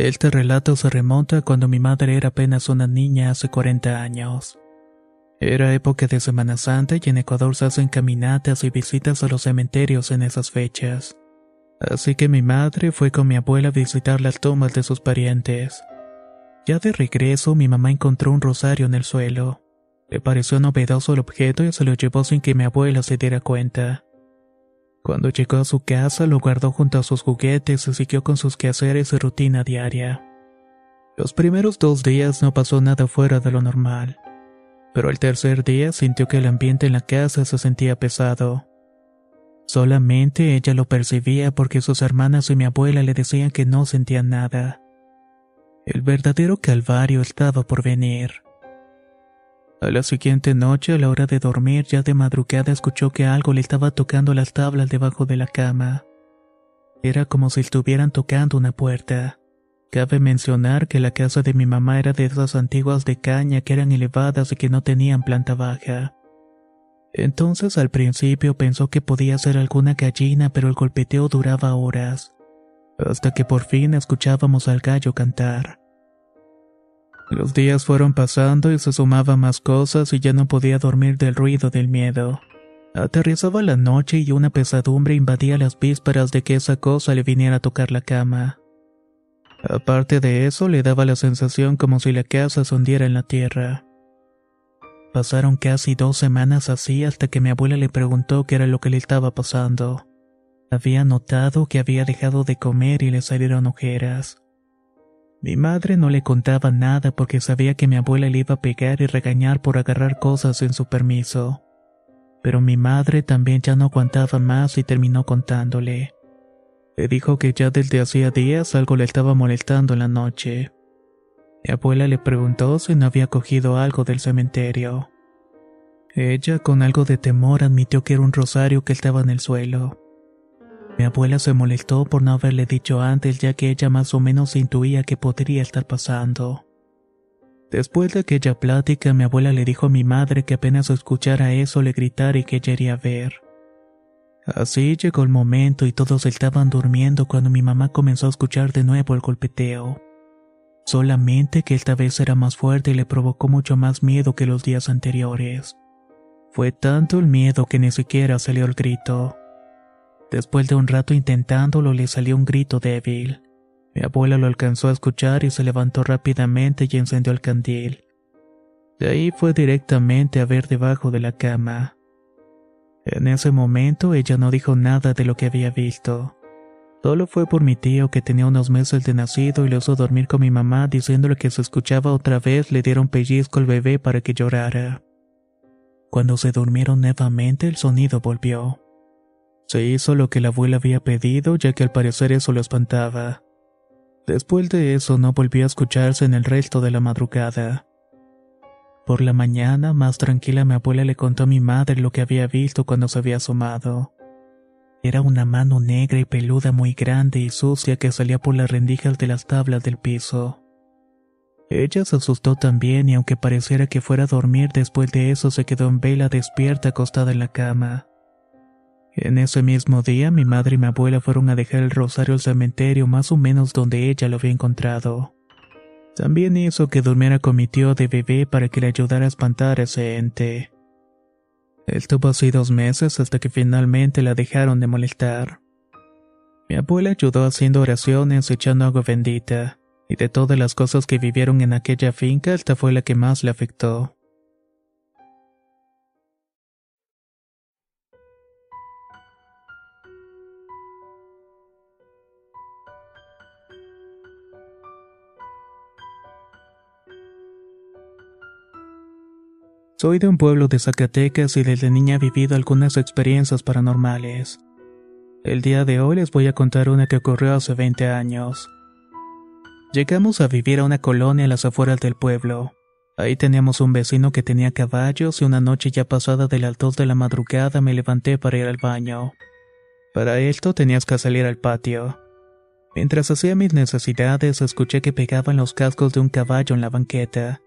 Este relato se remonta cuando mi madre era apenas una niña hace 40 años. Era época de Semana Santa y en Ecuador se hacen caminatas y visitas a los cementerios en esas fechas. Así que mi madre fue con mi abuela a visitar las tumbas de sus parientes. Ya de regreso, mi mamá encontró un rosario en el suelo. Le pareció novedoso el objeto y se lo llevó sin que mi abuela se diera cuenta. Cuando llegó a su casa lo guardó junto a sus juguetes y siguió con sus quehaceres y rutina diaria. Los primeros dos días no pasó nada fuera de lo normal, pero el tercer día sintió que el ambiente en la casa se sentía pesado. Solamente ella lo percibía porque sus hermanas y mi abuela le decían que no sentían nada. El verdadero calvario estaba por venir. A la siguiente noche, a la hora de dormir, ya de madrugada escuchó que algo le estaba tocando las tablas debajo de la cama. Era como si estuvieran tocando una puerta. Cabe mencionar que la casa de mi mamá era de esas antiguas de caña que eran elevadas y que no tenían planta baja. Entonces al principio pensó que podía ser alguna gallina, pero el golpeteo duraba horas, hasta que por fin escuchábamos al gallo cantar. Los días fueron pasando y se sumaban más cosas y ya no podía dormir del ruido del miedo. Aterrizaba la noche y una pesadumbre invadía las vísperas de que esa cosa le viniera a tocar la cama. Aparte de eso, le daba la sensación como si la casa se hundiera en la tierra. Pasaron casi dos semanas así hasta que mi abuela le preguntó qué era lo que le estaba pasando. Había notado que había dejado de comer y le salieron ojeras. Mi madre no le contaba nada porque sabía que mi abuela le iba a pegar y regañar por agarrar cosas sin su permiso. Pero mi madre también ya no aguantaba más y terminó contándole. Le dijo que ya desde hacía días algo le estaba molestando en la noche. Mi abuela le preguntó si no había cogido algo del cementerio. Ella, con algo de temor, admitió que era un rosario que estaba en el suelo. Mi abuela se molestó por no haberle dicho antes ya que ella más o menos intuía que podría estar pasando. Después de aquella plática, mi abuela le dijo a mi madre que apenas escuchara eso le gritara y que ella iría a ver. Así llegó el momento y todos estaban durmiendo cuando mi mamá comenzó a escuchar de nuevo el golpeteo. Solamente que esta vez era más fuerte y le provocó mucho más miedo que los días anteriores. Fue tanto el miedo que ni siquiera salió el grito. Después de un rato intentándolo le salió un grito débil. Mi abuela lo alcanzó a escuchar y se levantó rápidamente y encendió el candil. De ahí fue directamente a ver debajo de la cama. En ese momento ella no dijo nada de lo que había visto. Solo fue por mi tío que tenía unos meses de nacido y le hizo dormir con mi mamá diciéndole que se escuchaba otra vez le dieron pellizco al bebé para que llorara. Cuando se durmieron nuevamente el sonido volvió. Se hizo lo que la abuela había pedido, ya que al parecer eso lo espantaba. Después de eso no volvió a escucharse en el resto de la madrugada. Por la mañana, más tranquila, mi abuela le contó a mi madre lo que había visto cuando se había asomado. Era una mano negra y peluda muy grande y sucia que salía por las rendijas de las tablas del piso. Ella se asustó también y aunque pareciera que fuera a dormir después de eso se quedó en vela despierta acostada en la cama. En ese mismo día mi madre y mi abuela fueron a dejar el rosario al cementerio más o menos donde ella lo había encontrado. También hizo que durmiera con mi tío de bebé para que le ayudara a espantar a ese ente. Estuvo así dos meses hasta que finalmente la dejaron de molestar. Mi abuela ayudó haciendo oraciones, echando agua bendita, y de todas las cosas que vivieron en aquella finca, esta fue la que más le afectó. Soy de un pueblo de Zacatecas y desde niña he vivido algunas experiencias paranormales. El día de hoy les voy a contar una que ocurrió hace 20 años. Llegamos a vivir a una colonia a las afueras del pueblo. Ahí teníamos un vecino que tenía caballos y una noche ya pasada de las 2 de la madrugada me levanté para ir al baño. Para esto tenías que salir al patio. Mientras hacía mis necesidades escuché que pegaban los cascos de un caballo en la banqueta.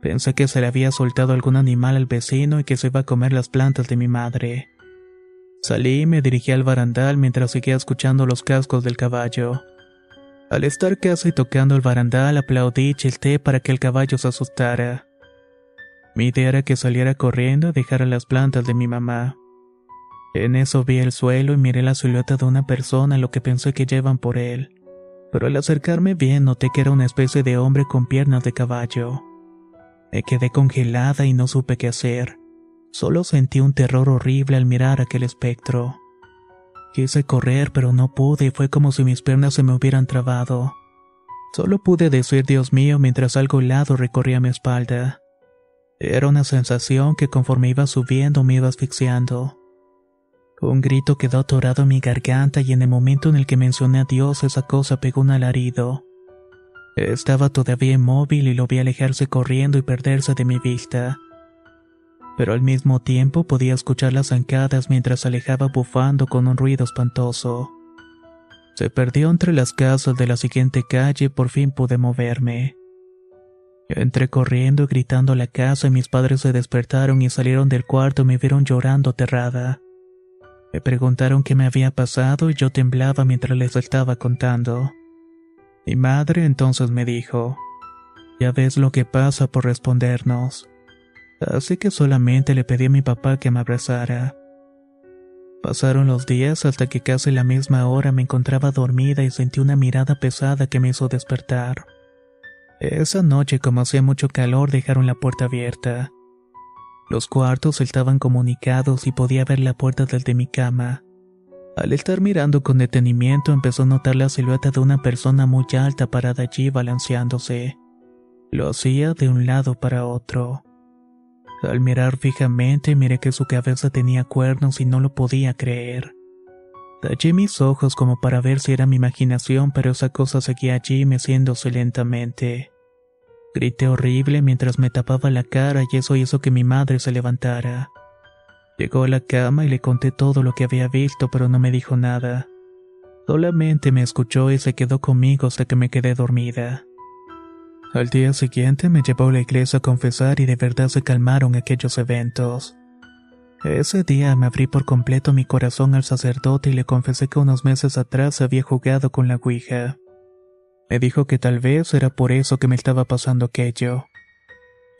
Pensé que se le había soltado algún animal al vecino y que se iba a comer las plantas de mi madre. Salí y me dirigí al barandal mientras seguía escuchando los cascos del caballo. Al estar casi tocando el barandal aplaudí y chisté para que el caballo se asustara. Mi idea era que saliera corriendo y dejara las plantas de mi mamá. En eso vi el suelo y miré la silueta de una persona lo que pensé que llevan por él. Pero al acercarme bien noté que era una especie de hombre con piernas de caballo. Me quedé congelada y no supe qué hacer. Solo sentí un terror horrible al mirar aquel espectro. Quise correr, pero no pude y fue como si mis piernas se me hubieran trabado. Solo pude decir Dios mío mientras algo helado recorría mi espalda. Era una sensación que conforme iba subiendo me iba asfixiando. Un grito quedó atorado en mi garganta y en el momento en el que mencioné a Dios esa cosa pegó un alarido. Estaba todavía inmóvil y lo vi alejarse corriendo y perderse de mi vista. Pero al mismo tiempo podía escuchar las zancadas mientras se alejaba bufando con un ruido espantoso. Se perdió entre las casas de la siguiente calle y por fin pude moverme. Entré corriendo y gritando a la casa y mis padres se despertaron y salieron del cuarto y me vieron llorando aterrada. Me preguntaron qué me había pasado y yo temblaba mientras les estaba contando. Mi madre entonces me dijo, ya ves lo que pasa por respondernos. Así que solamente le pedí a mi papá que me abrazara. Pasaron los días hasta que casi la misma hora me encontraba dormida y sentí una mirada pesada que me hizo despertar. Esa noche, como hacía mucho calor, dejaron la puerta abierta. Los cuartos estaban comunicados y podía ver la puerta del de mi cama. Al estar mirando con detenimiento empezó a notar la silueta de una persona muy alta parada allí balanceándose. Lo hacía de un lado para otro. Al mirar fijamente miré que su cabeza tenía cuernos y no lo podía creer. Tallé mis ojos como para ver si era mi imaginación, pero esa cosa seguía allí meciéndose lentamente. Grité horrible mientras me tapaba la cara y eso hizo que mi madre se levantara. Llegó a la cama y le conté todo lo que había visto, pero no me dijo nada. Solamente me escuchó y se quedó conmigo hasta que me quedé dormida. Al día siguiente me llevó a la iglesia a confesar y de verdad se calmaron aquellos eventos. Ese día me abrí por completo mi corazón al sacerdote y le confesé que unos meses atrás había jugado con la Ouija. Me dijo que tal vez era por eso que me estaba pasando aquello.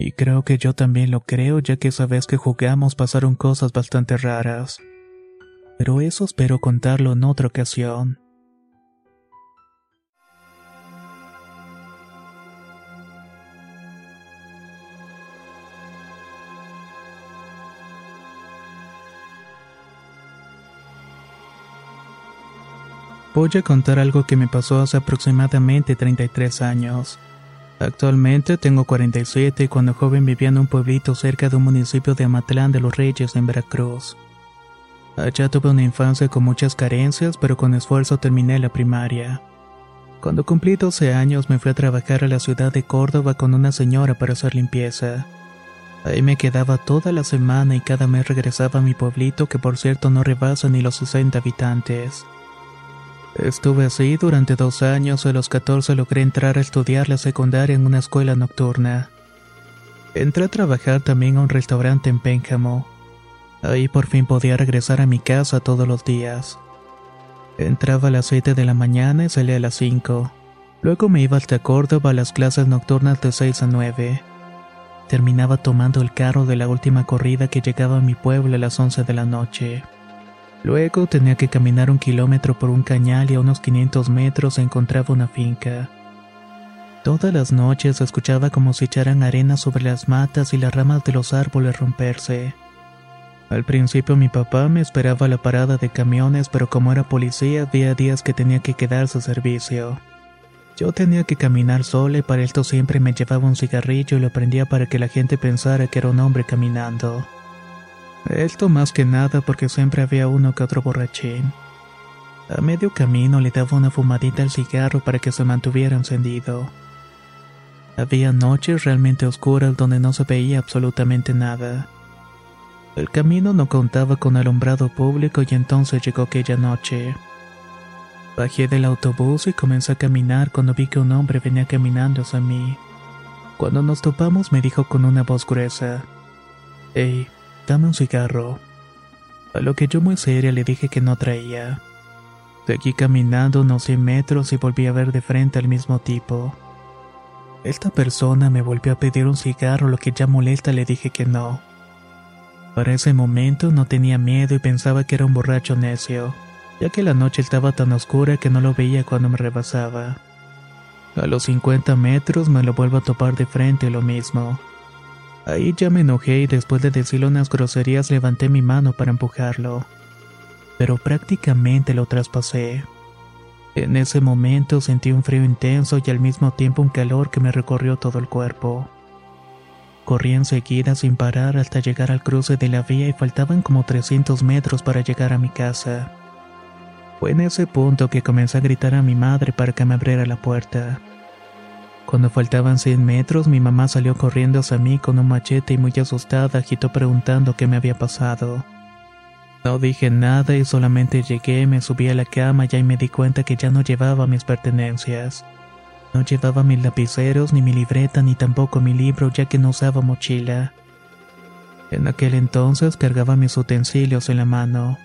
Y creo que yo también lo creo ya que esa vez que jugamos pasaron cosas bastante raras. Pero eso espero contarlo en otra ocasión. Voy a contar algo que me pasó hace aproximadamente 33 años. Actualmente tengo 47 y cuando joven vivía en un pueblito cerca de un municipio de Amatlán de los Reyes en Veracruz. Allá tuve una infancia con muchas carencias, pero con esfuerzo terminé la primaria. Cuando cumplí 12 años me fui a trabajar a la ciudad de Córdoba con una señora para hacer limpieza. Ahí me quedaba toda la semana y cada mes regresaba a mi pueblito que por cierto no rebasa ni los 60 habitantes. Estuve así durante dos años a los 14 logré entrar a estudiar la secundaria en una escuela nocturna. Entré a trabajar también a un restaurante en Pénjamo. Ahí por fin podía regresar a mi casa todos los días. Entraba a las 7 de la mañana y salía a las 5. Luego me iba hasta Córdoba a las clases nocturnas de 6 a 9. Terminaba tomando el carro de la última corrida que llegaba a mi pueblo a las 11 de la noche. Luego tenía que caminar un kilómetro por un cañal y a unos 500 metros encontraba una finca. Todas las noches escuchaba como si echaran arena sobre las matas y las ramas de los árboles romperse. Al principio mi papá me esperaba a la parada de camiones, pero como era policía había días que tenía que quedarse a servicio. Yo tenía que caminar sola y para esto siempre me llevaba un cigarrillo y lo prendía para que la gente pensara que era un hombre caminando. Esto más que nada porque siempre había uno que otro borrachín. A medio camino le daba una fumadita al cigarro para que se mantuviera encendido. Había noches realmente oscuras donde no se veía absolutamente nada. El camino no contaba con alumbrado público y entonces llegó aquella noche. Bajé del autobús y comencé a caminar cuando vi que un hombre venía caminando hacia mí. Cuando nos topamos me dijo con una voz gruesa, Hey, dame un cigarro. A lo que yo muy seria le dije que no traía. Seguí caminando unos 100 metros y volví a ver de frente al mismo tipo. Esta persona me volvió a pedir un cigarro, lo que ya molesta le dije que no. Para ese momento no tenía miedo y pensaba que era un borracho necio ya que la noche estaba tan oscura que no lo veía cuando me rebasaba. A los 50 metros me lo vuelvo a topar de frente lo mismo. Ahí ya me enojé y después de decirle unas groserías levanté mi mano para empujarlo. Pero prácticamente lo traspasé. En ese momento sentí un frío intenso y al mismo tiempo un calor que me recorrió todo el cuerpo. Corrí enseguida sin parar hasta llegar al cruce de la vía y faltaban como 300 metros para llegar a mi casa. Fue en ese punto que comencé a gritar a mi madre para que me abriera la puerta. Cuando faltaban 100 metros, mi mamá salió corriendo hacia mí con un machete y muy asustada agitó preguntando qué me había pasado. No dije nada y solamente llegué, me subí a la cama y me di cuenta que ya no llevaba mis pertenencias. No llevaba mis lapiceros, ni mi libreta, ni tampoco mi libro, ya que no usaba mochila. En aquel entonces cargaba mis utensilios en la mano.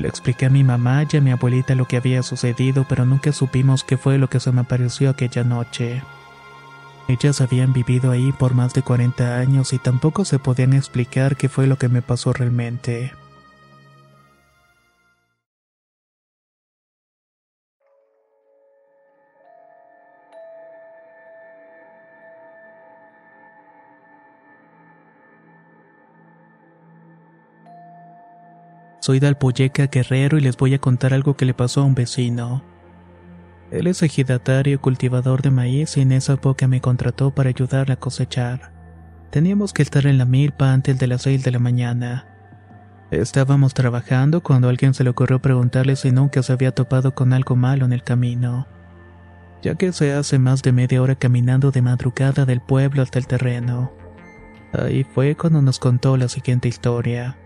Le expliqué a mi mamá y a mi abuelita lo que había sucedido, pero nunca supimos qué fue lo que se me apareció aquella noche. Ellas habían vivido ahí por más de 40 años y tampoco se podían explicar qué fue lo que me pasó realmente. Soy de Alpoyeca Guerrero y les voy a contar algo que le pasó a un vecino. Él es ejidatario cultivador de maíz y en esa época me contrató para ayudarle a cosechar. Teníamos que estar en la milpa antes de las 6 de la mañana. Estábamos trabajando cuando a alguien se le ocurrió preguntarle si nunca se había topado con algo malo en el camino, ya que se hace más de media hora caminando de madrugada del pueblo hasta el terreno. Ahí fue cuando nos contó la siguiente historia.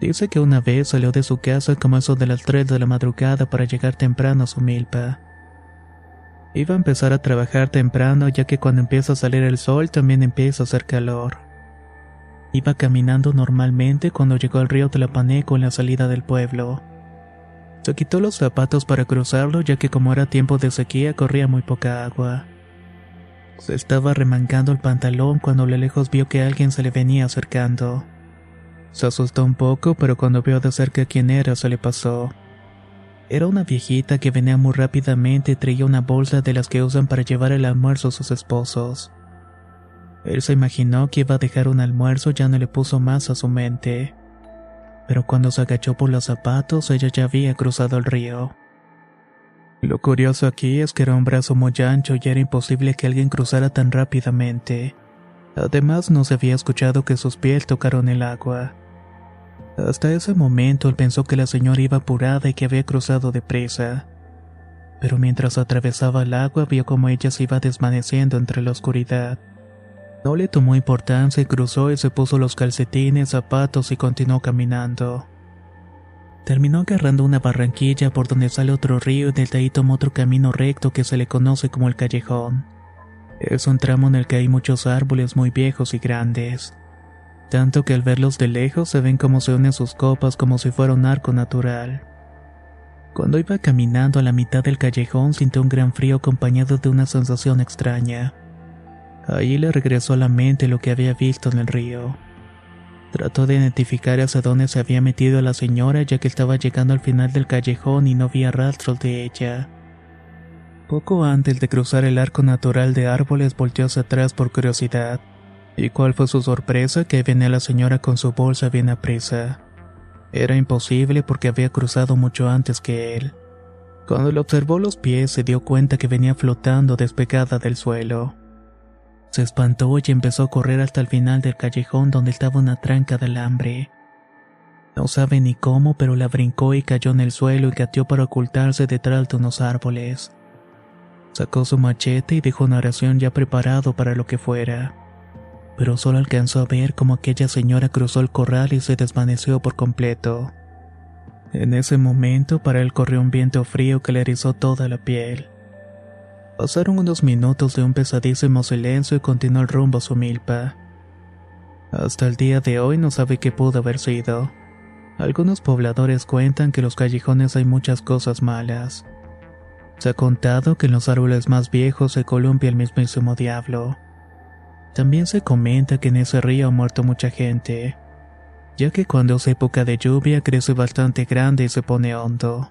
Dice que una vez salió de su casa como eso de las 3 de la madrugada para llegar temprano a su milpa. Iba a empezar a trabajar temprano ya que cuando empieza a salir el sol también empieza a hacer calor. Iba caminando normalmente cuando llegó al río Tlapaneco en la salida del pueblo. Se quitó los zapatos para cruzarlo ya que como era tiempo de sequía corría muy poca agua. Se estaba remangando el pantalón cuando a lo lejos vio que alguien se le venía acercando. Se asustó un poco, pero cuando vio de cerca quién era, se le pasó. Era una viejita que venía muy rápidamente y traía una bolsa de las que usan para llevar el almuerzo a sus esposos. Él se imaginó que iba a dejar un almuerzo, ya no le puso más a su mente. Pero cuando se agachó por los zapatos, ella ya había cruzado el río. Lo curioso aquí es que era un brazo muy ancho y era imposible que alguien cruzara tan rápidamente. Además, no se había escuchado que sus pies tocaron el agua. Hasta ese momento él pensó que la señora iba apurada y que había cruzado deprisa. pero mientras atravesaba el agua vio como ella se iba desvaneciendo entre la oscuridad. No le tomó importancia y cruzó y se puso los calcetines, zapatos y continuó caminando. Terminó agarrando una barranquilla por donde sale otro río y desde ahí tomó otro camino recto que se le conoce como el callejón. Es un tramo en el que hay muchos árboles muy viejos y grandes, tanto que al verlos de lejos se ven como se unen sus copas como si fuera un arco natural. Cuando iba caminando a la mitad del callejón sintió un gran frío acompañado de una sensación extraña. Ahí le regresó a la mente lo que había visto en el río. Trató de identificar hacia dónde se había metido la señora ya que estaba llegando al final del callejón y no había rastros de ella. Poco antes de cruzar el arco natural de árboles volteó hacia atrás por curiosidad. ¿Y cuál fue su sorpresa? Que venía la señora con su bolsa bien aprisa. Era imposible porque había cruzado mucho antes que él. Cuando le observó los pies se dio cuenta que venía flotando despegada del suelo. Se espantó y empezó a correr hasta el final del callejón donde estaba una tranca de alambre. No sabe ni cómo, pero la brincó y cayó en el suelo y gateó para ocultarse detrás de unos árboles. Sacó su machete y dejó una oración ya preparado para lo que fuera. Pero solo alcanzó a ver cómo aquella señora cruzó el corral y se desvaneció por completo. En ese momento para él corrió un viento frío que le erizó toda la piel. Pasaron unos minutos de un pesadísimo silencio y continuó el rumbo a su milpa. Hasta el día de hoy no sabe qué pudo haber sido. Algunos pobladores cuentan que en los callejones hay muchas cosas malas. Se ha contado que en los árboles más viejos se columpia el mismísimo diablo. También se comenta que en ese río ha muerto mucha gente, ya que cuando es época de lluvia crece bastante grande y se pone hondo.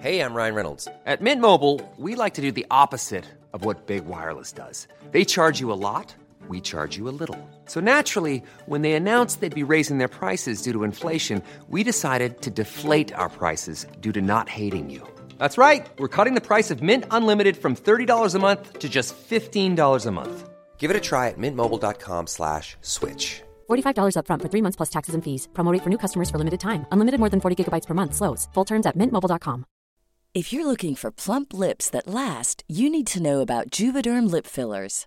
Hey, I'm Ryan Reynolds. At Mint Mobile, we like to do the opposite of what Big Wireless does. They charge you a lot, we charge you a little. So naturally, when they announced they'd be raising their prices due to inflation, we decided to deflate our prices due to not hating you. That's right. We're cutting the price of Mint Unlimited from $30 a month to just $15 a month. Give it a try at mintmobile.com slash switch. $45 upfront for three months plus taxes and fees. Promo rate for new customers for limited time. Unlimited more than 40 gigabytes per month. Slows. Full terms at mintmobile.com. If you're looking for plump lips that last, you need to know about Juvederm lip fillers.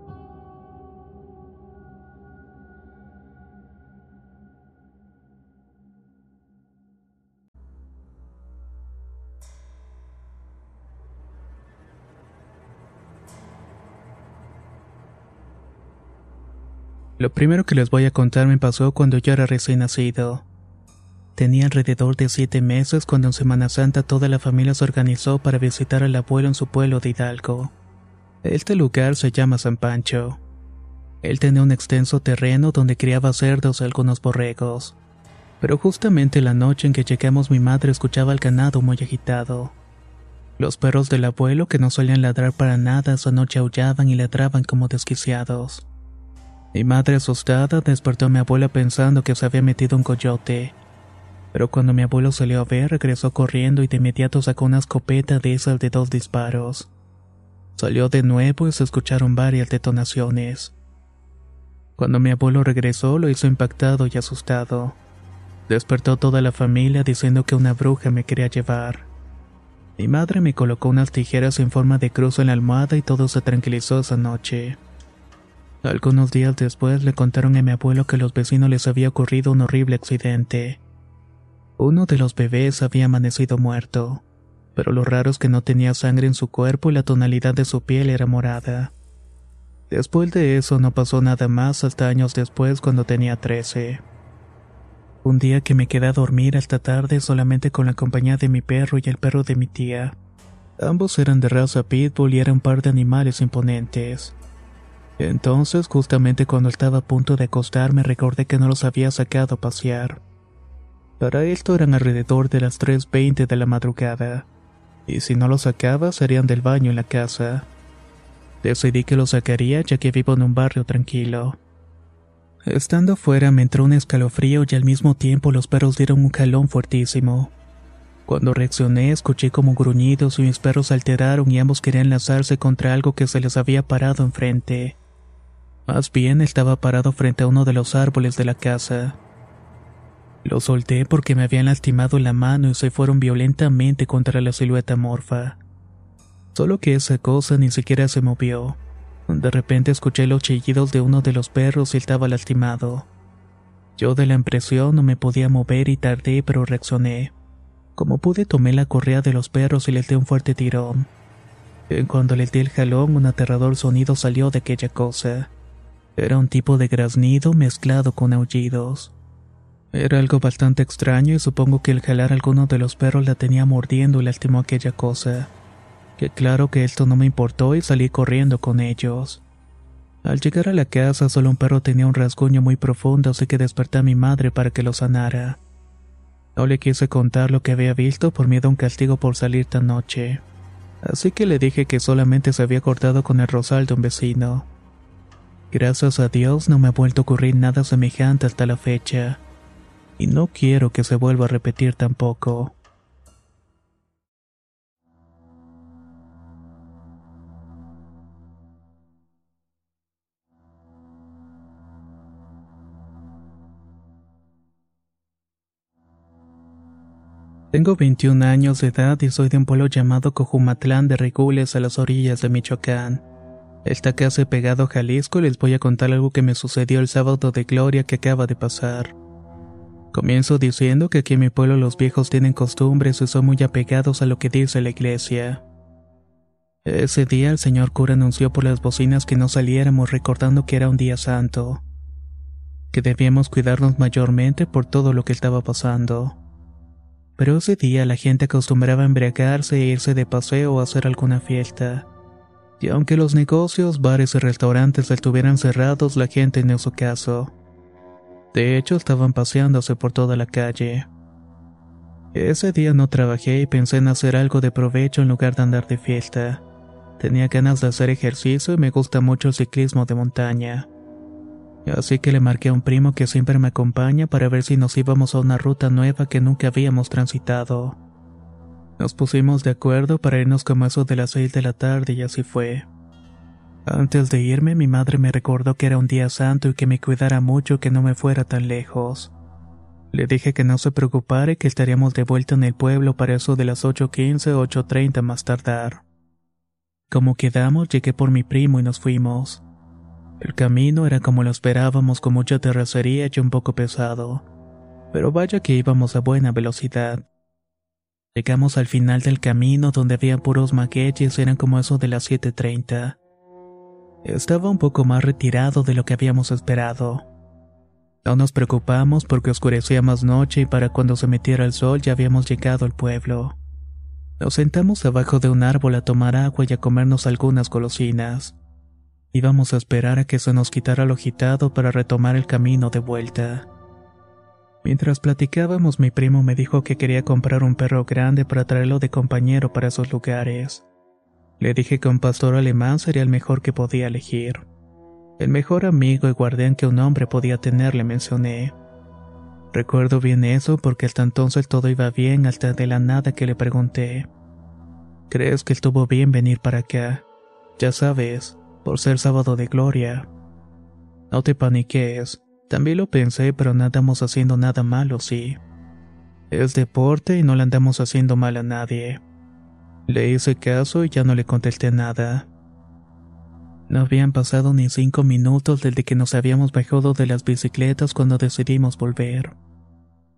Lo primero que les voy a contar me pasó cuando yo era recién nacido. Tenía alrededor de siete meses cuando en Semana Santa toda la familia se organizó para visitar al abuelo en su pueblo de Hidalgo. Este lugar se llama San Pancho. Él tenía un extenso terreno donde criaba cerdos y algunos borregos. Pero justamente la noche en que llegamos mi madre escuchaba el ganado muy agitado. Los perros del abuelo que no solían ladrar para nada esa noche aullaban y ladraban como desquiciados. Mi madre asustada despertó a mi abuela pensando que se había metido un coyote. Pero cuando mi abuelo salió a ver, regresó corriendo y de inmediato sacó una escopeta de esas de dos disparos. Salió de nuevo y se escucharon varias detonaciones. Cuando mi abuelo regresó, lo hizo impactado y asustado. Despertó toda la familia diciendo que una bruja me quería llevar. Mi madre me colocó unas tijeras en forma de cruz en la almohada y todo se tranquilizó esa noche. Algunos días después le contaron a mi abuelo que a los vecinos les había ocurrido un horrible accidente. Uno de los bebés había amanecido muerto, pero lo raro es que no tenía sangre en su cuerpo y la tonalidad de su piel era morada. Después de eso no pasó nada más hasta años después cuando tenía 13. Un día que me quedé a dormir hasta tarde solamente con la compañía de mi perro y el perro de mi tía. Ambos eran de raza pitbull y eran un par de animales imponentes. Entonces, justamente cuando estaba a punto de acostarme, recordé que no los había sacado a pasear. Para esto eran alrededor de las 3.20 de la madrugada, y si no los sacaba, serían del baño en la casa. Decidí que los sacaría ya que vivo en un barrio tranquilo. Estando fuera me entró un escalofrío y al mismo tiempo los perros dieron un jalón fuertísimo. Cuando reaccioné escuché como gruñidos y mis perros alteraron y ambos querían lanzarse contra algo que se les había parado enfrente. Más bien estaba parado frente a uno de los árboles de la casa. Lo solté porque me habían lastimado la mano y se fueron violentamente contra la silueta morfa. Solo que esa cosa ni siquiera se movió. De repente escuché los chillidos de uno de los perros y estaba lastimado. Yo de la impresión no me podía mover y tardé pero reaccioné. Como pude tomé la correa de los perros y les di un fuerte tirón. En cuando les di el jalón un aterrador sonido salió de aquella cosa. Era un tipo de graznido mezclado con aullidos. Era algo bastante extraño y supongo que el jalar alguno de los perros la tenía mordiendo y lastimó aquella cosa. Que claro que esto no me importó y salí corriendo con ellos. Al llegar a la casa solo un perro tenía un rasguño muy profundo así que desperté a mi madre para que lo sanara. No le quise contar lo que había visto por miedo a un castigo por salir tan noche. Así que le dije que solamente se había cortado con el rosal de un vecino. Gracias a Dios no me ha vuelto a ocurrir nada semejante hasta la fecha. Y no quiero que se vuelva a repetir tampoco. Tengo 21 años de edad y soy de un pueblo llamado Cojumatlán de Regules a las orillas de Michoacán. Esta casa pegado a Jalisco y les voy a contar algo que me sucedió el sábado de gloria que acaba de pasar. Comienzo diciendo que aquí en mi pueblo los viejos tienen costumbres y son muy apegados a lo que dice la iglesia. Ese día el señor cura anunció por las bocinas que no saliéramos recordando que era un día santo, que debíamos cuidarnos mayormente por todo lo que estaba pasando. Pero ese día la gente acostumbraba a embriagarse e irse de paseo o hacer alguna fiesta. Y aunque los negocios, bares y restaurantes estuvieran cerrados, la gente no hizo caso. De hecho, estaban paseándose por toda la calle. Ese día no trabajé y pensé en hacer algo de provecho en lugar de andar de fiesta. Tenía ganas de hacer ejercicio y me gusta mucho el ciclismo de montaña. Así que le marqué a un primo que siempre me acompaña para ver si nos íbamos a una ruta nueva que nunca habíamos transitado. Nos pusimos de acuerdo para irnos como eso de las seis de la tarde y así fue. Antes de irme, mi madre me recordó que era un día santo y que me cuidara mucho que no me fuera tan lejos. Le dije que no se preocupara y que estaríamos de vuelta en el pueblo para eso de las 8.15 o 8.30 más tardar. Como quedamos, llegué por mi primo y nos fuimos. El camino era como lo esperábamos con mucha terracería y un poco pesado. Pero vaya que íbamos a buena velocidad. Llegamos al final del camino donde había puros maqueches, eran como eso de las 7.30. Estaba un poco más retirado de lo que habíamos esperado. No nos preocupamos porque oscurecía más noche y para cuando se metiera el sol ya habíamos llegado al pueblo. Nos sentamos abajo de un árbol a tomar agua y a comernos algunas golosinas. Íbamos a esperar a que se nos quitara lo agitado para retomar el camino de vuelta. Mientras platicábamos, mi primo me dijo que quería comprar un perro grande para traerlo de compañero para esos lugares. Le dije que un pastor alemán sería el mejor que podía elegir. El mejor amigo y guardián que un hombre podía tener, le mencioné. Recuerdo bien eso porque hasta entonces todo iba bien hasta de la nada que le pregunté. ¿Crees que estuvo bien venir para acá? Ya sabes, por ser sábado de gloria. No te paniques, también lo pensé, pero no andamos haciendo nada malo, sí. Es deporte y no le andamos haciendo mal a nadie. Le hice caso y ya no le contesté nada. No habían pasado ni cinco minutos desde que nos habíamos bajado de las bicicletas cuando decidimos volver.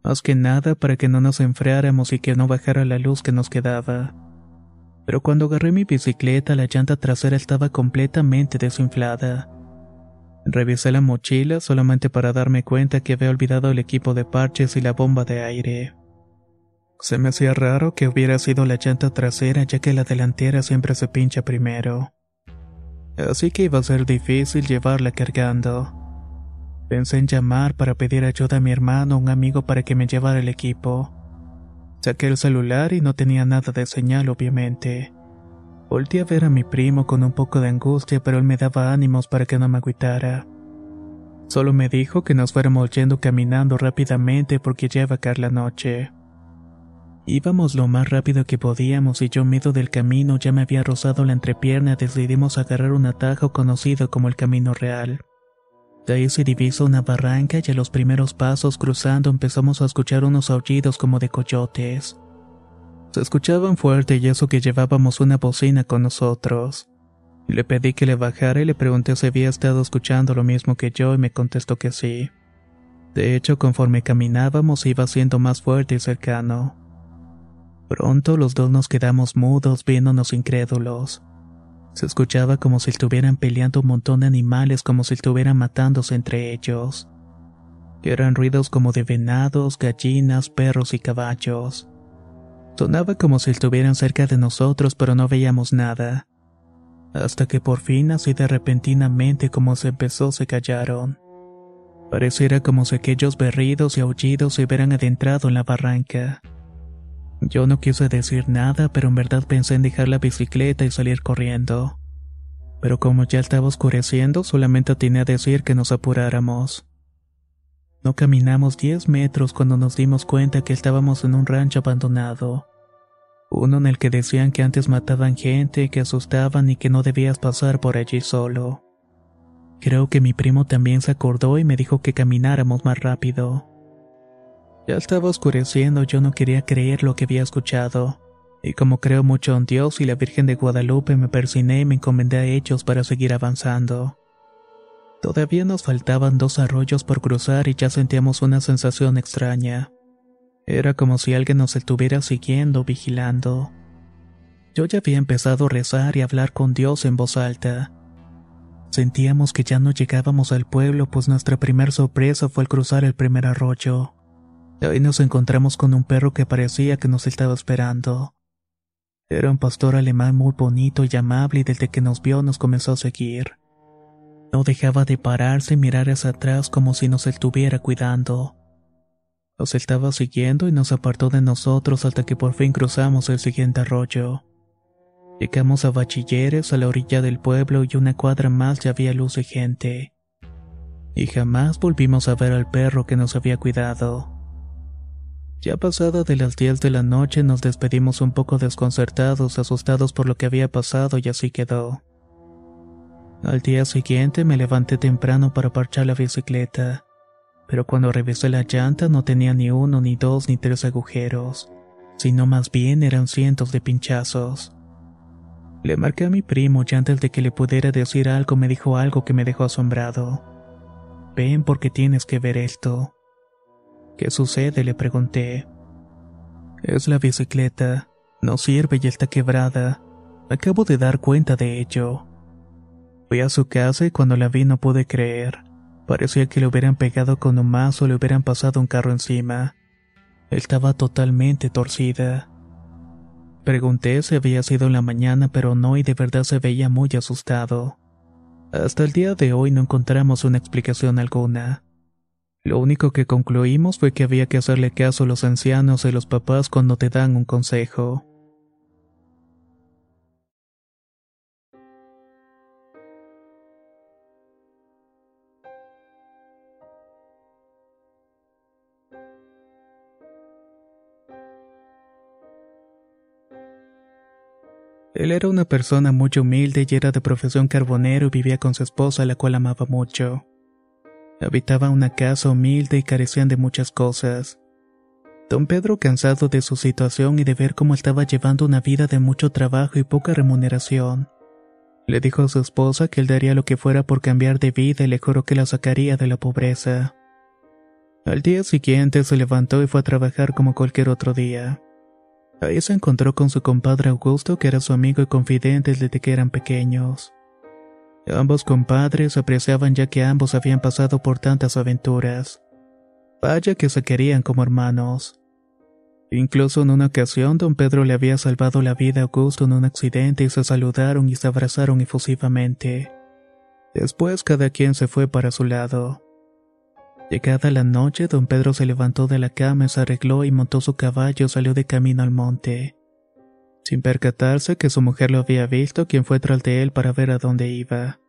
Más que nada para que no nos enfriáramos y que no bajara la luz que nos quedaba. Pero cuando agarré mi bicicleta la llanta trasera estaba completamente desinflada. Revisé la mochila solamente para darme cuenta que había olvidado el equipo de parches y la bomba de aire. Se me hacía raro que hubiera sido la llanta trasera ya que la delantera siempre se pincha primero. Así que iba a ser difícil llevarla cargando. Pensé en llamar para pedir ayuda a mi hermano o un amigo para que me llevara el equipo. Saqué el celular y no tenía nada de señal obviamente. Volté a ver a mi primo con un poco de angustia pero él me daba ánimos para que no me agüitara. Solo me dijo que nos fuéramos yendo caminando rápidamente porque ya iba a caer la noche. Íbamos lo más rápido que podíamos y yo miedo del camino ya me había rozado la entrepierna decidimos agarrar un atajo conocido como el Camino Real. De ahí se divisa una barranca y a los primeros pasos cruzando empezamos a escuchar unos aullidos como de coyotes. Se escuchaban fuerte y eso que llevábamos una bocina con nosotros. Le pedí que le bajara y le pregunté si había estado escuchando lo mismo que yo y me contestó que sí. De hecho, conforme caminábamos iba siendo más fuerte y cercano. Pronto los dos nos quedamos mudos viéndonos incrédulos. Se escuchaba como si estuvieran peleando un montón de animales como si estuvieran matándose entre ellos. Eran ruidos como de venados, gallinas, perros y caballos. Sonaba como si estuvieran cerca de nosotros pero no veíamos nada. Hasta que por fin, así de repentinamente como se empezó, se callaron. Pareciera como si aquellos berridos y aullidos se hubieran adentrado en la barranca. Yo no quise decir nada, pero en verdad pensé en dejar la bicicleta y salir corriendo. Pero como ya estaba oscureciendo, solamente atiné a decir que nos apuráramos. No caminamos diez metros cuando nos dimos cuenta que estábamos en un rancho abandonado. Uno en el que decían que antes mataban gente, que asustaban y que no debías pasar por allí solo. Creo que mi primo también se acordó y me dijo que camináramos más rápido. Ya estaba oscureciendo, yo no quería creer lo que había escuchado. Y como creo mucho en Dios y la Virgen de Guadalupe, me persiné y me encomendé a ellos para seguir avanzando. Todavía nos faltaban dos arroyos por cruzar y ya sentíamos una sensación extraña. Era como si alguien nos estuviera siguiendo, vigilando. Yo ya había empezado a rezar y hablar con Dios en voz alta. Sentíamos que ya no llegábamos al pueblo, pues nuestra primera sorpresa fue al cruzar el primer arroyo. Ahí nos encontramos con un perro que parecía que nos estaba esperando. Era un pastor alemán muy bonito y amable y desde que nos vio nos comenzó a seguir. No dejaba de pararse y mirar hacia atrás como si nos estuviera cuidando. Nos estaba siguiendo y nos apartó de nosotros hasta que por fin cruzamos el siguiente arroyo. Llegamos a Bachilleres, a la orilla del pueblo y una cuadra más ya había luz de gente. Y jamás volvimos a ver al perro que nos había cuidado. Ya pasada de las 10 de la noche nos despedimos un poco desconcertados, asustados por lo que había pasado y así quedó. Al día siguiente me levanté temprano para parchar la bicicleta, pero cuando revisé la llanta no tenía ni uno, ni dos, ni tres agujeros, sino más bien eran cientos de pinchazos. Le marqué a mi primo y antes de que le pudiera decir algo me dijo algo que me dejó asombrado. Ven porque tienes que ver esto. ¿Qué sucede? le pregunté. Es la bicicleta. No sirve y está quebrada. Acabo de dar cuenta de ello. Fui a su casa y cuando la vi no pude creer. Parecía que le hubieran pegado con un mazo o le hubieran pasado un carro encima. Estaba totalmente torcida. Pregunté si había sido en la mañana, pero no y de verdad se veía muy asustado. Hasta el día de hoy no encontramos una explicación alguna. Lo único que concluimos fue que había que hacerle caso a los ancianos y los papás cuando te dan un consejo. Él era una persona muy humilde y era de profesión carbonero y vivía con su esposa, la cual amaba mucho. Habitaba una casa humilde y carecían de muchas cosas. Don Pedro, cansado de su situación y de ver cómo estaba llevando una vida de mucho trabajo y poca remuneración, le dijo a su esposa que él daría lo que fuera por cambiar de vida y le juró que la sacaría de la pobreza. Al día siguiente se levantó y fue a trabajar como cualquier otro día. Ahí se encontró con su compadre Augusto, que era su amigo y confidente desde que eran pequeños. Ambos compadres apreciaban ya que ambos habían pasado por tantas aventuras. Vaya que se querían como hermanos. Incluso en una ocasión don Pedro le había salvado la vida a Augusto en un accidente y se saludaron y se abrazaron efusivamente. Después cada quien se fue para su lado. Llegada la noche, don Pedro se levantó de la cama, se arregló y montó su caballo, salió de camino al monte. Sin percatarse que su mujer lo había visto, quien fue tras de él para ver a dónde iba.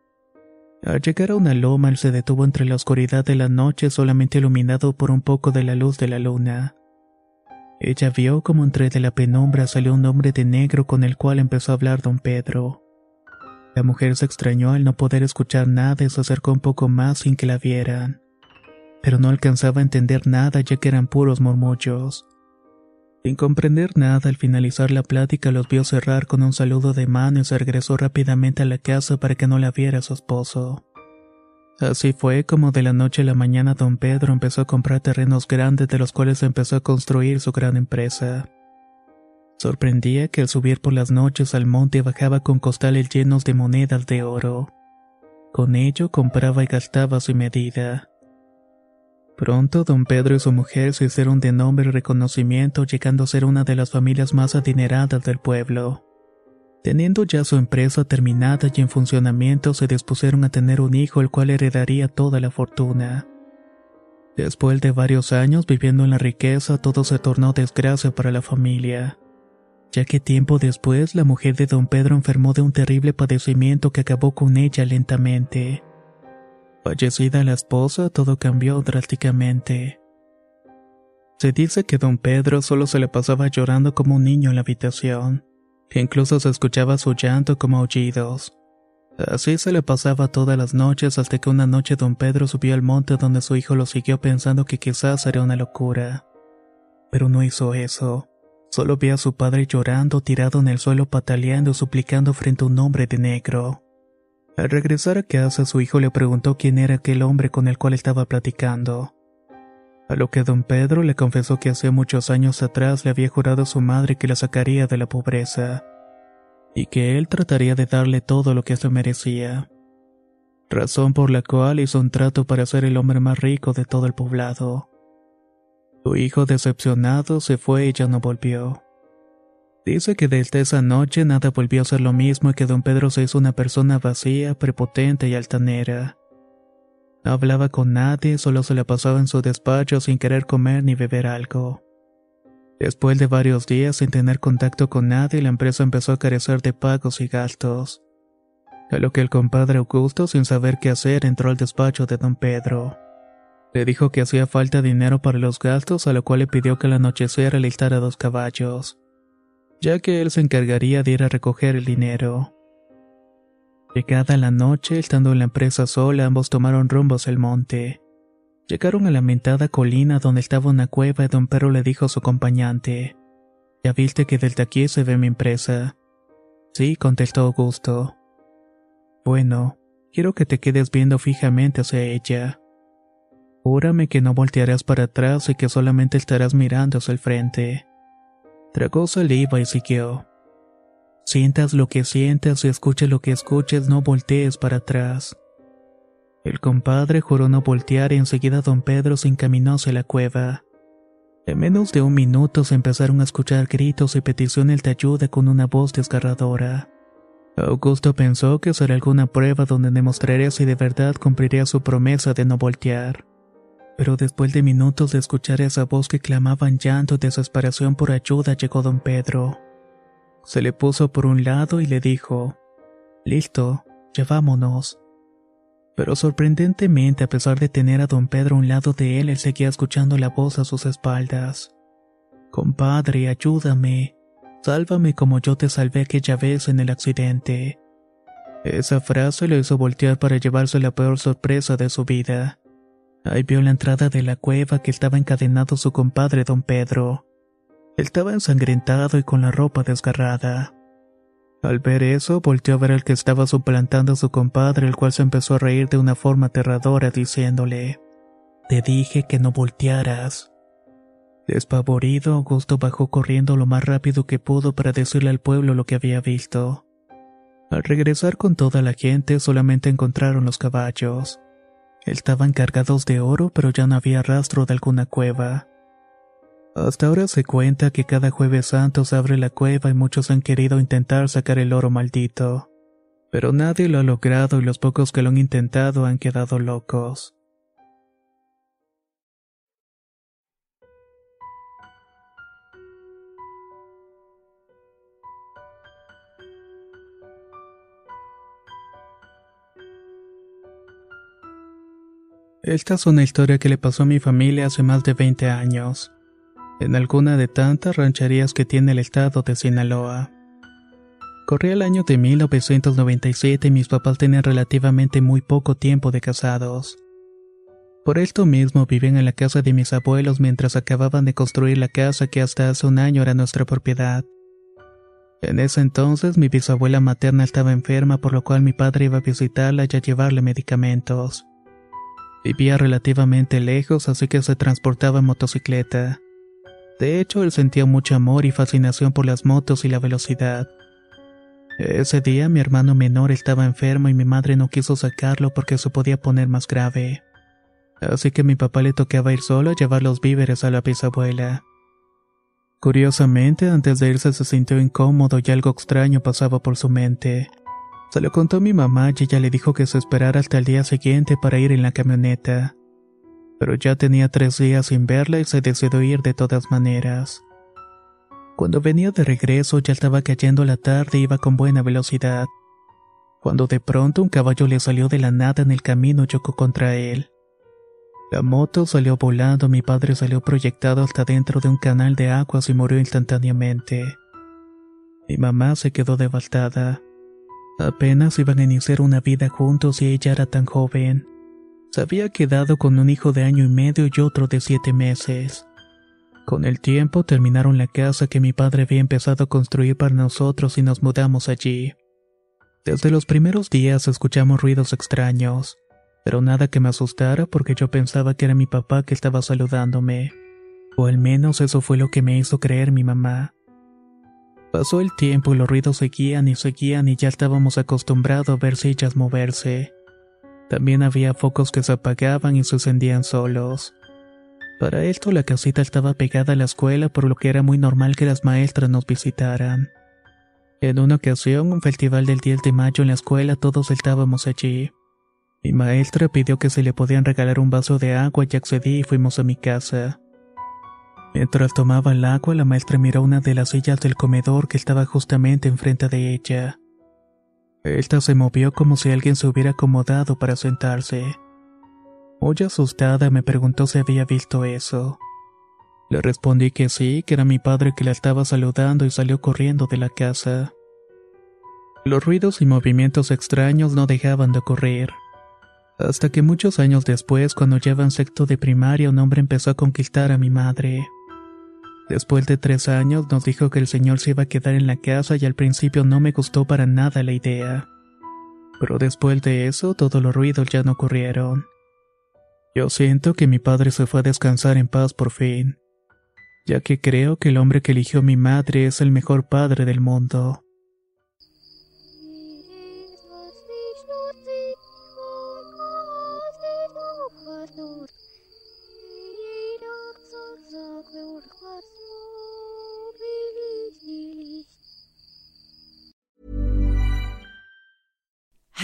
Al llegar a una loma, él se detuvo entre la oscuridad de la noche, solamente iluminado por un poco de la luz de la luna. Ella vio como entre de la penumbra salió un hombre de negro con el cual empezó a hablar don Pedro. La mujer se extrañó al no poder escuchar nada y se acercó un poco más sin que la vieran pero no alcanzaba a entender nada ya que eran puros murmullos. Sin comprender nada, al finalizar la plática los vio cerrar con un saludo de mano y se regresó rápidamente a la casa para que no la viera su esposo. Así fue como de la noche a la mañana don Pedro empezó a comprar terrenos grandes de los cuales empezó a construir su gran empresa. Sorprendía que al subir por las noches al monte bajaba con costales llenos de monedas de oro. Con ello compraba y gastaba su medida. Pronto don Pedro y su mujer se hicieron de nombre y reconocimiento llegando a ser una de las familias más adineradas del pueblo. Teniendo ya su empresa terminada y en funcionamiento se dispusieron a tener un hijo el cual heredaría toda la fortuna. Después de varios años viviendo en la riqueza todo se tornó desgracia para la familia, ya que tiempo después la mujer de don Pedro enfermó de un terrible padecimiento que acabó con ella lentamente. Fallecida la esposa, todo cambió drásticamente. Se dice que don Pedro solo se le pasaba llorando como un niño en la habitación, que incluso se escuchaba su llanto como aullidos. Así se le pasaba todas las noches hasta que una noche don Pedro subió al monte donde su hijo lo siguió pensando que quizás sería una locura. Pero no hizo eso. Solo vi a su padre llorando tirado en el suelo pataleando suplicando frente a un hombre de negro. Al regresar a casa, su hijo le preguntó quién era aquel hombre con el cual estaba platicando. A lo que don Pedro le confesó que hace muchos años atrás le había jurado a su madre que la sacaría de la pobreza, y que él trataría de darle todo lo que se merecía. Razón por la cual hizo un trato para ser el hombre más rico de todo el poblado. Su hijo decepcionado se fue y ya no volvió. Dice que desde esa noche nada volvió a ser lo mismo y que don Pedro se hizo una persona vacía, prepotente y altanera. Hablaba con nadie, solo se la pasaba en su despacho sin querer comer ni beber algo. Después de varios días sin tener contacto con nadie, la empresa empezó a carecer de pagos y gastos. A lo que el compadre Augusto, sin saber qué hacer, entró al despacho de don Pedro. Le dijo que hacía falta dinero para los gastos, a lo cual le pidió que al anochecer alistara dos caballos ya que él se encargaría de ir a recoger el dinero. Llegada la noche, estando en la empresa sola, ambos tomaron rumbos al monte. Llegaron a la mentada colina donde estaba una cueva y don Perro le dijo a su acompañante, ¿Ya viste que desde aquí se ve mi empresa? Sí, contestó Augusto. Bueno, quiero que te quedes viendo fijamente hacia ella. Júrame que no voltearás para atrás y que solamente estarás mirando hacia el frente. Tragó saliva y siguió. Sientas lo que sientas y escuches lo que escuches, no voltees para atrás. El compadre juró no voltear y enseguida don Pedro se encaminó hacia la cueva. En menos de un minuto se empezaron a escuchar gritos y peticiones de ayuda con una voz desgarradora. Augusto pensó que sería alguna prueba donde demostraría si de verdad cumpliría su promesa de no voltear. Pero después de minutos de escuchar esa voz que clamaba en llanto y desesperación por ayuda, llegó don Pedro. Se le puso por un lado y le dijo, Listo, llevámonos. Pero sorprendentemente, a pesar de tener a don Pedro a un lado de él, él seguía escuchando la voz a sus espaldas. Compadre, ayúdame. Sálvame como yo te salvé aquella vez en el accidente. Esa frase lo hizo voltear para llevarse la peor sorpresa de su vida. Ahí vio la entrada de la cueva que estaba encadenado su compadre don Pedro. Estaba ensangrentado y con la ropa desgarrada. Al ver eso, volteó a ver al que estaba suplantando a su compadre, el cual se empezó a reír de una forma aterradora, diciéndole: Te dije que no voltearas. Despavorido, Augusto bajó corriendo lo más rápido que pudo para decirle al pueblo lo que había visto. Al regresar con toda la gente, solamente encontraron los caballos. Estaban cargados de oro, pero ya no había rastro de alguna cueva. Hasta ahora se cuenta que cada jueves santo se abre la cueva y muchos han querido intentar sacar el oro maldito. Pero nadie lo ha logrado y los pocos que lo han intentado han quedado locos. Esta es una historia que le pasó a mi familia hace más de 20 años en alguna de tantas rancherías que tiene el estado de Sinaloa. Corría el año de 1997 y mis papás tenían relativamente muy poco tiempo de casados. Por esto mismo vivían en la casa de mis abuelos mientras acababan de construir la casa que hasta hace un año era nuestra propiedad. En ese entonces mi bisabuela materna estaba enferma por lo cual mi padre iba a visitarla y a llevarle medicamentos. Vivía relativamente lejos así que se transportaba en motocicleta. De hecho, él sentía mucho amor y fascinación por las motos y la velocidad. Ese día mi hermano menor estaba enfermo y mi madre no quiso sacarlo porque se podía poner más grave. Así que mi papá le tocaba ir solo a llevar los víveres a la bisabuela. Curiosamente, antes de irse se sintió incómodo y algo extraño pasaba por su mente. Se lo contó mi mamá y ella le dijo que se esperara hasta el día siguiente para ir en la camioneta pero ya tenía tres días sin verla y se decidió ir de todas maneras. Cuando venía de regreso ya estaba cayendo la tarde y iba con buena velocidad. Cuando de pronto un caballo le salió de la nada en el camino y chocó contra él. La moto salió volando, mi padre salió proyectado hasta dentro de un canal de aguas y murió instantáneamente. Mi mamá se quedó devastada. Apenas iban a iniciar una vida juntos y ella era tan joven. Se había quedado con un hijo de año y medio y otro de siete meses. Con el tiempo terminaron la casa que mi padre había empezado a construir para nosotros y nos mudamos allí. Desde los primeros días escuchamos ruidos extraños, pero nada que me asustara porque yo pensaba que era mi papá que estaba saludándome. O al menos eso fue lo que me hizo creer mi mamá. Pasó el tiempo y los ruidos seguían y seguían y ya estábamos acostumbrados a ver sillas moverse. También había focos que se apagaban y se encendían solos. Para esto la casita estaba pegada a la escuela por lo que era muy normal que las maestras nos visitaran. En una ocasión, un festival del 10 de mayo en la escuela todos estábamos allí. Mi maestra pidió que se le podían regalar un vaso de agua y accedí y fuimos a mi casa. Mientras tomaba el agua, la maestra miró una de las sillas del comedor que estaba justamente enfrente de ella. Esta se movió como si alguien se hubiera acomodado para sentarse. Muy asustada me preguntó si había visto eso. Le respondí que sí, que era mi padre que la estaba saludando y salió corriendo de la casa. Los ruidos y movimientos extraños no dejaban de ocurrir. Hasta que muchos años después, cuando ya en sexto de primaria, un hombre empezó a conquistar a mi madre. Después de tres años nos dijo que el señor se iba a quedar en la casa y al principio no me gustó para nada la idea. Pero después de eso todos los ruidos ya no ocurrieron. Yo siento que mi padre se fue a descansar en paz por fin, ya que creo que el hombre que eligió mi madre es el mejor padre del mundo.